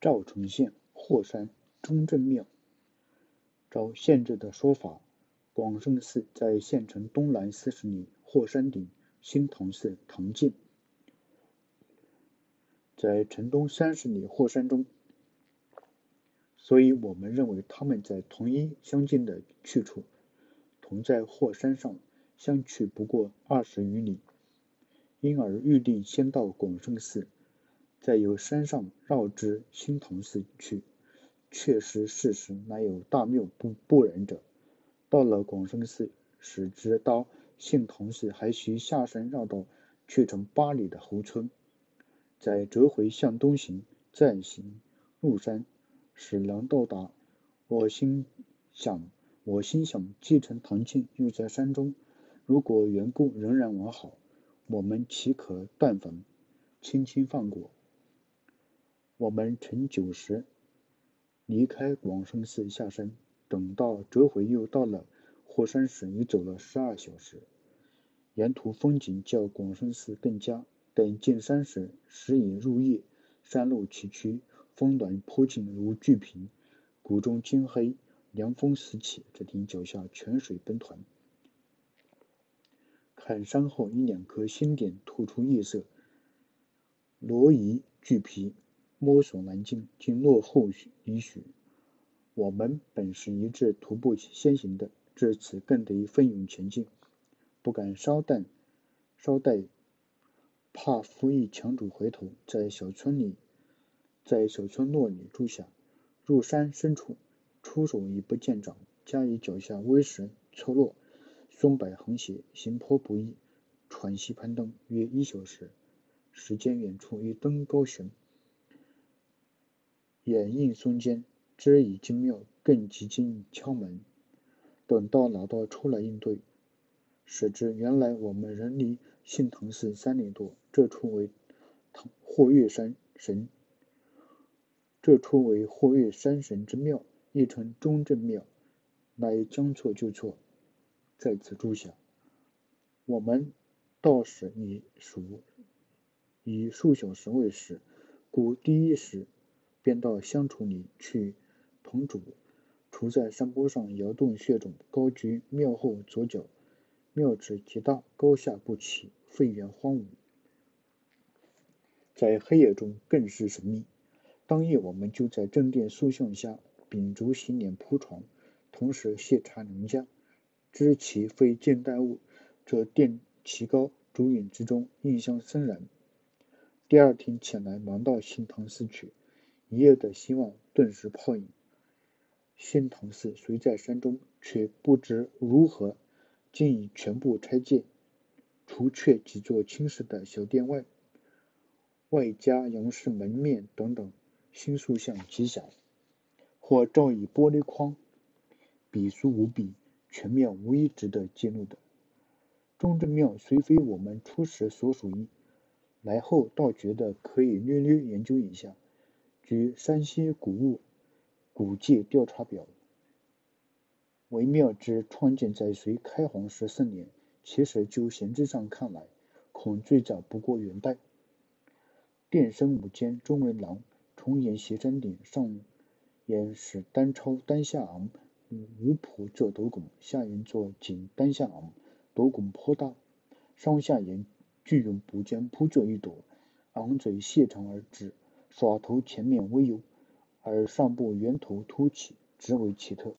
赵城县霍山中正庙。照县志的说法，广胜寺在县城东南四十里霍山顶，新唐寺唐建，在城东三十里霍山中。所以我们认为他们在同一相近的去处，同在霍山上，相去不过二十余里。因而预定先到广胜寺，再由山上绕至新唐寺去。确实事实乃有大谬不不然者。到了广生寺，使之到新唐寺还需下山绕道去程八里的后村，再折回向东行，再行入山，使能到达。我心想，我心想，继承唐庆又在山中，如果缘故仍然完好。我们岂可断坟，轻轻放过？我们乘九时离开广胜寺下山，等到折回又到了霍山时，已走了十二小时。沿途风景较广胜寺更佳。等进山时，时已入夜，山路崎岖，峰峦坡径如巨屏，谷中金黑，凉风四起，只听脚下泉水奔湍。看山后一两颗星点吐出夜色，罗衣巨皮，摸索难进，竟落后已许。我们本是一致徒步先行的，至此更得奋勇前进，不敢稍待，稍待，怕夫役强主回头，在小村里，在小村落里住下。入山深处，出手已不见长，加以脚下微石错落。松柏横斜，行坡不易，喘息攀登约一小时。时间远处一登高悬，掩映松间，知已精妙，更急进敲门。等到老道出来应对，使之原来我们仍离信堂寺三里多。这处为霍岳山神，这处为霍岳山神之庙，亦称中正庙，乃将错就错。在此住下，我们到时以数以数小时为时，故第一时便到香厨里去同主。除在山坡上摇动穴种，高居庙后左脚。庙址极大，高下不齐，废园荒芜，在黑夜中更是神秘。当夜，我们就在正殿塑像下秉烛洗脸铺床，同时谢茶农家。知其非见代物，则殿其高，烛影之中，印象森然。第二天起来，忙到新唐寺去，一夜的希望顿时泡影。新唐寺虽在山中，却不知如何，竟已全部拆建，除却几座青石的小殿外，外加杨氏门面等等新塑像极小，或罩以玻璃框，笔疏无比。全面无一值得记录的。中正庙虽非我们初时所属意，来后倒觉得可以略略研究一下。据山西古物古迹调查表，为庙之创建在隋开皇十四年。其实就形制上看来，恐最早不过元代。殿深五间，中为廊，重檐斜山顶，上檐是单超单下昂。五浦作斗拱，下檐作井单下昂，斗拱颇大，上下檐俱用补间铺作一朵，昂嘴细长而直，耍头前面微有，而上部圆头凸起，直为奇特。